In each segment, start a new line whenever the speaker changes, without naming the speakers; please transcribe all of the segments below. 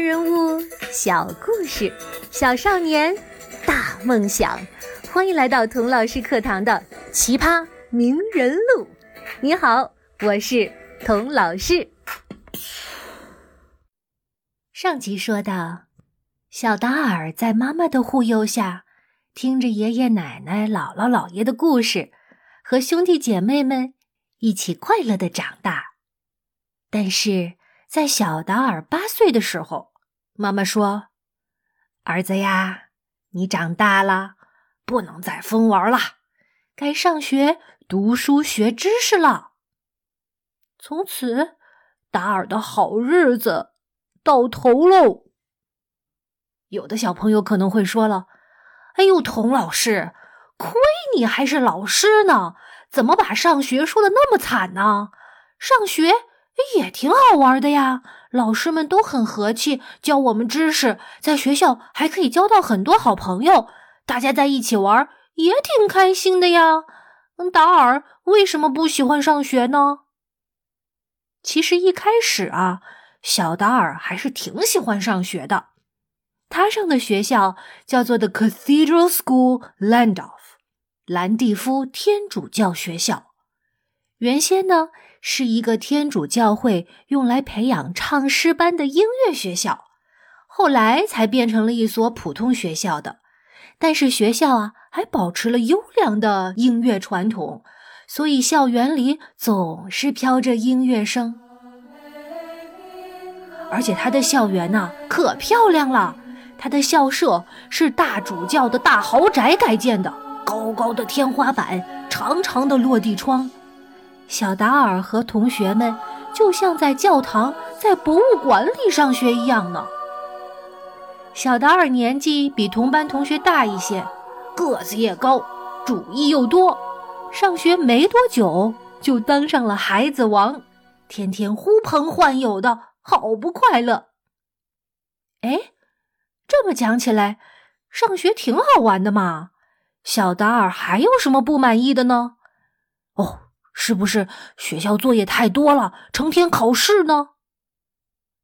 人物小故事，小少年大梦想。欢迎来到童老师课堂的奇葩名人录。你好，我是童老师。上集说到，小达尔在妈妈的护佑下，听着爷爷奶奶、姥姥姥爷的故事，和兄弟姐妹们一起快乐的长大。但是，在小达尔八岁的时候，妈妈说：“儿子呀，你长大了，不能再疯玩了，该上学读书学知识了。”从此，达尔的好日子到头喽。有的小朋友可能会说了：“哎呦，童老师，亏你还是老师呢，怎么把上学说的那么惨呢？上学……”也挺好玩的呀，老师们都很和气，教我们知识，在学校还可以交到很多好朋友，大家在一起玩也挺开心的呀。嗯达尔为什么不喜欢上学呢？其实一开始啊，小达尔还是挺喜欢上学的。他上的学校叫做 The Cathedral School Landolf，兰蒂夫天主教学校。原先呢。是一个天主教会用来培养唱诗班的音乐学校，后来才变成了一所普通学校的。但是学校啊，还保持了优良的音乐传统，所以校园里总是飘着音乐声。而且它的校园呢，可漂亮了。它的校舍是大主教的大豪宅改建的，高高的天花板，长长的落地窗。小达尔和同学们就像在教堂、在博物馆里上学一样呢。小达尔年纪比同班同学大一些，个子也高，主意又多。上学没多久就当上了孩子王，天天呼朋唤友的，好不快乐。哎，这么讲起来，上学挺好玩的嘛。小达尔还有什么不满意的呢？哦。是不是学校作业太多了，成天考试呢？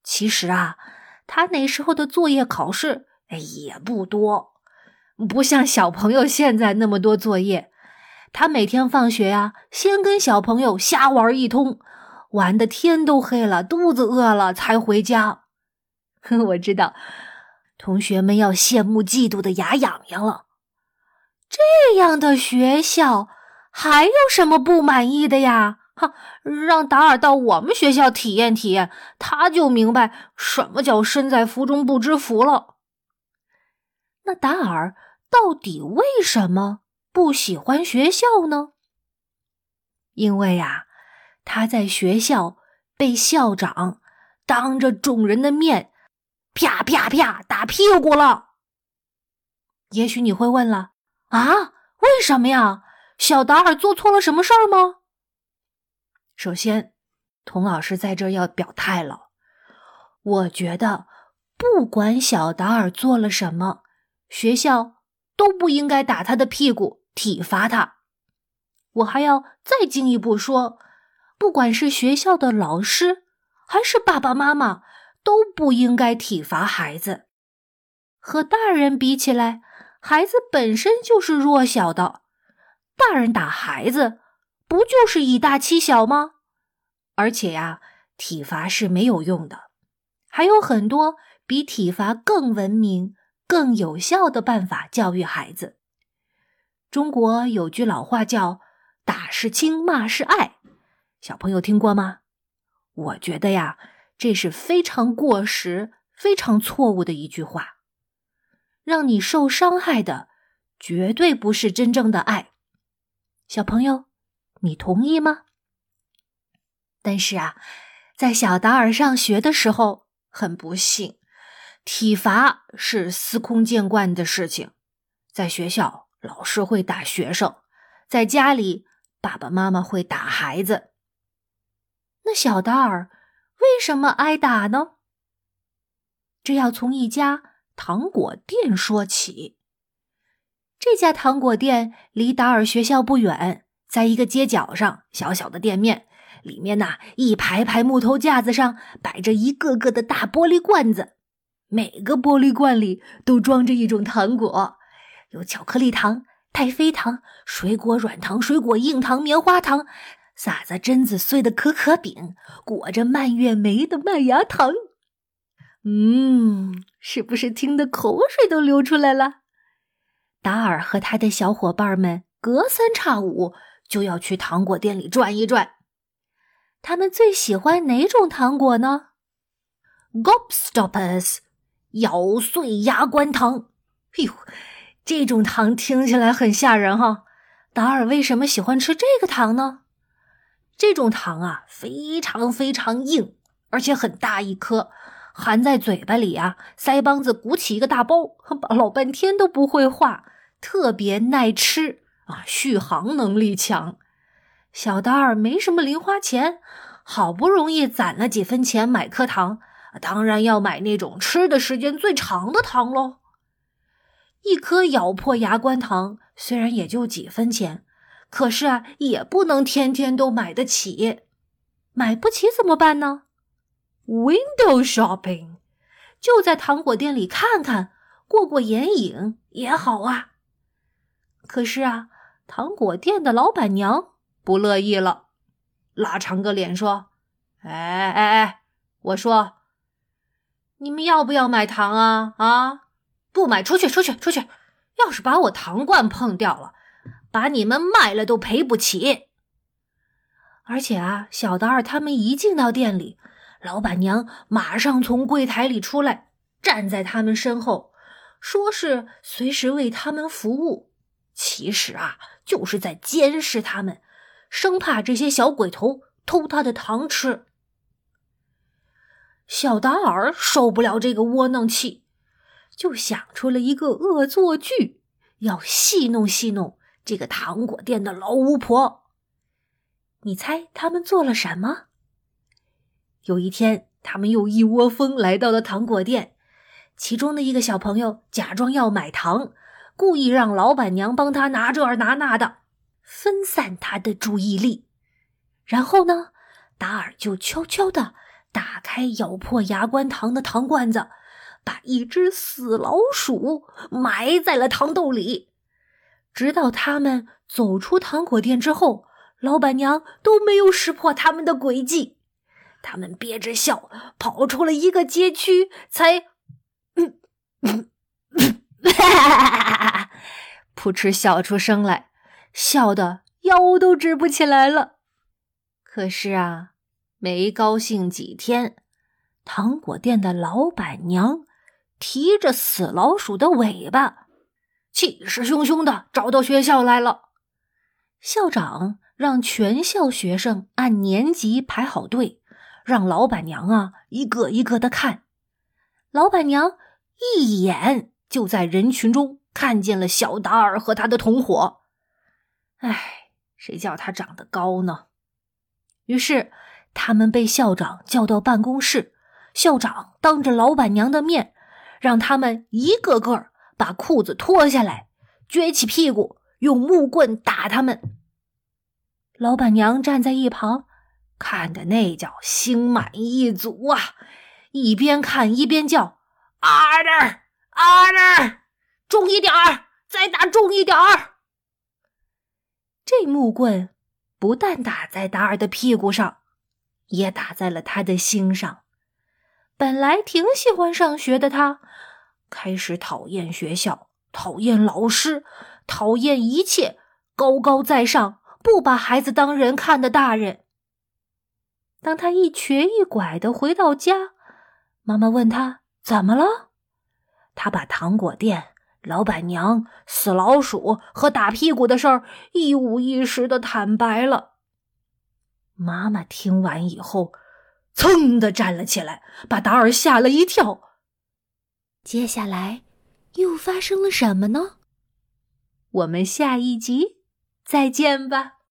其实啊，他那时候的作业考试哎也不多，不像小朋友现在那么多作业。他每天放学呀，先跟小朋友瞎玩一通，玩的天都黑了，肚子饿了才回家。我知道，同学们要羡慕嫉妒的牙痒痒了。这样的学校。还有什么不满意的呀？哈，让达尔到我们学校体验体验，他就明白什么叫身在福中不知福了。那达尔到底为什么不喜欢学校呢？因为呀，他在学校被校长当着众人的面啪啪啪打屁股了。也许你会问了啊，为什么呀？小达尔做错了什么事儿吗？首先，童老师在这要表态了。我觉得，不管小达尔做了什么，学校都不应该打他的屁股，体罚他。我还要再进一步说，不管是学校的老师，还是爸爸妈妈，都不应该体罚孩子。和大人比起来，孩子本身就是弱小的。大人打孩子，不就是以大欺小吗？而且呀，体罚是没有用的，还有很多比体罚更文明、更有效的办法教育孩子。中国有句老话叫“打是亲，骂是爱”，小朋友听过吗？我觉得呀，这是非常过时、非常错误的一句话。让你受伤害的，绝对不是真正的爱。小朋友，你同意吗？但是啊，在小达尔上学的时候，很不幸，体罚是司空见惯的事情。在学校，老师会打学生；在家里，爸爸妈妈会打孩子。那小达尔为什么挨打呢？这要从一家糖果店说起。这家糖果店离达尔学校不远，在一个街角上，小小的店面里面呐，一排排木头架子上摆着一个个的大玻璃罐子，每个玻璃罐里都装着一种糖果，有巧克力糖、太妃糖、水果软糖、水果硬糖、棉花糖，撒着榛子碎的可可饼，裹着蔓越莓的麦芽糖。嗯，是不是听得口水都流出来了？达尔和他的小伙伴们隔三差五就要去糖果店里转一转。他们最喜欢哪种糖果呢？Gobstoppers，咬碎牙关糖。哎呦，这种糖听起来很吓人哈。达尔为什么喜欢吃这个糖呢？这种糖啊，非常非常硬，而且很大一颗。含在嘴巴里啊，腮帮子鼓起一个大包，老半天都不会化，特别耐吃啊，续航能力强。小丹儿没什么零花钱，好不容易攒了几分钱买颗糖，当然要买那种吃的时间最长的糖喽。一颗咬破牙关糖虽然也就几分钱，可是啊，也不能天天都买得起。买不起怎么办呢？Window shopping，就在糖果店里看看，过过眼瘾也好啊。可是啊，糖果店的老板娘不乐意了，拉长个脸说：“哎哎哎，我说，你们要不要买糖啊？啊，不买，出去，出去，出去！要是把我糖罐碰掉了，把你们卖了都赔不起。而且啊，小达尔他们一进到店里。”老板娘马上从柜台里出来，站在他们身后，说是随时为他们服务。其实啊，就是在监视他们，生怕这些小鬼头偷他的糖吃。小达尔受不了这个窝囊气，就想出了一个恶作剧，要戏弄戏弄这个糖果店的老巫婆。你猜他们做了什么？有一天，他们又一窝蜂来到了糖果店。其中的一个小朋友假装要买糖，故意让老板娘帮他拿这儿拿那的，分散他的注意力。然后呢，达尔就悄悄地打开咬破牙关糖的糖罐子，把一只死老鼠埋在了糖豆里。直到他们走出糖果店之后，老板娘都没有识破他们的诡计。他们憋着笑跑出了一个街区，才嗯 噗嗤笑出声来，笑得腰都直不起来了。可是啊，没高兴几天，糖果店的老板娘提着死老鼠的尾巴，气势汹汹的找到学校来了。校长让全校学生按年级排好队。让老板娘啊一个一个的看，老板娘一眼就在人群中看见了小达尔和他的同伙。唉，谁叫他长得高呢？于是他们被校长叫到办公室，校长当着老板娘的面，让他们一个个把裤子脱下来，撅起屁股用木棍打他们。老板娘站在一旁。看的那叫心满意足啊！一边看一边叫：“Order, order，重一点儿，再打重一点儿。”这木棍不但打在达尔的屁股上，也打在了他的心上。本来挺喜欢上学的他，开始讨厌学校，讨厌老师，讨厌一切高高在上、不把孩子当人看的大人。当他一瘸一拐的回到家，妈妈问他怎么了，他把糖果店、老板娘、死老鼠和打屁股的事儿一五一十的坦白了。妈妈听完以后，噌的站了起来，把达尔吓了一跳。接下来又发生了什么呢？我们下一集再见吧。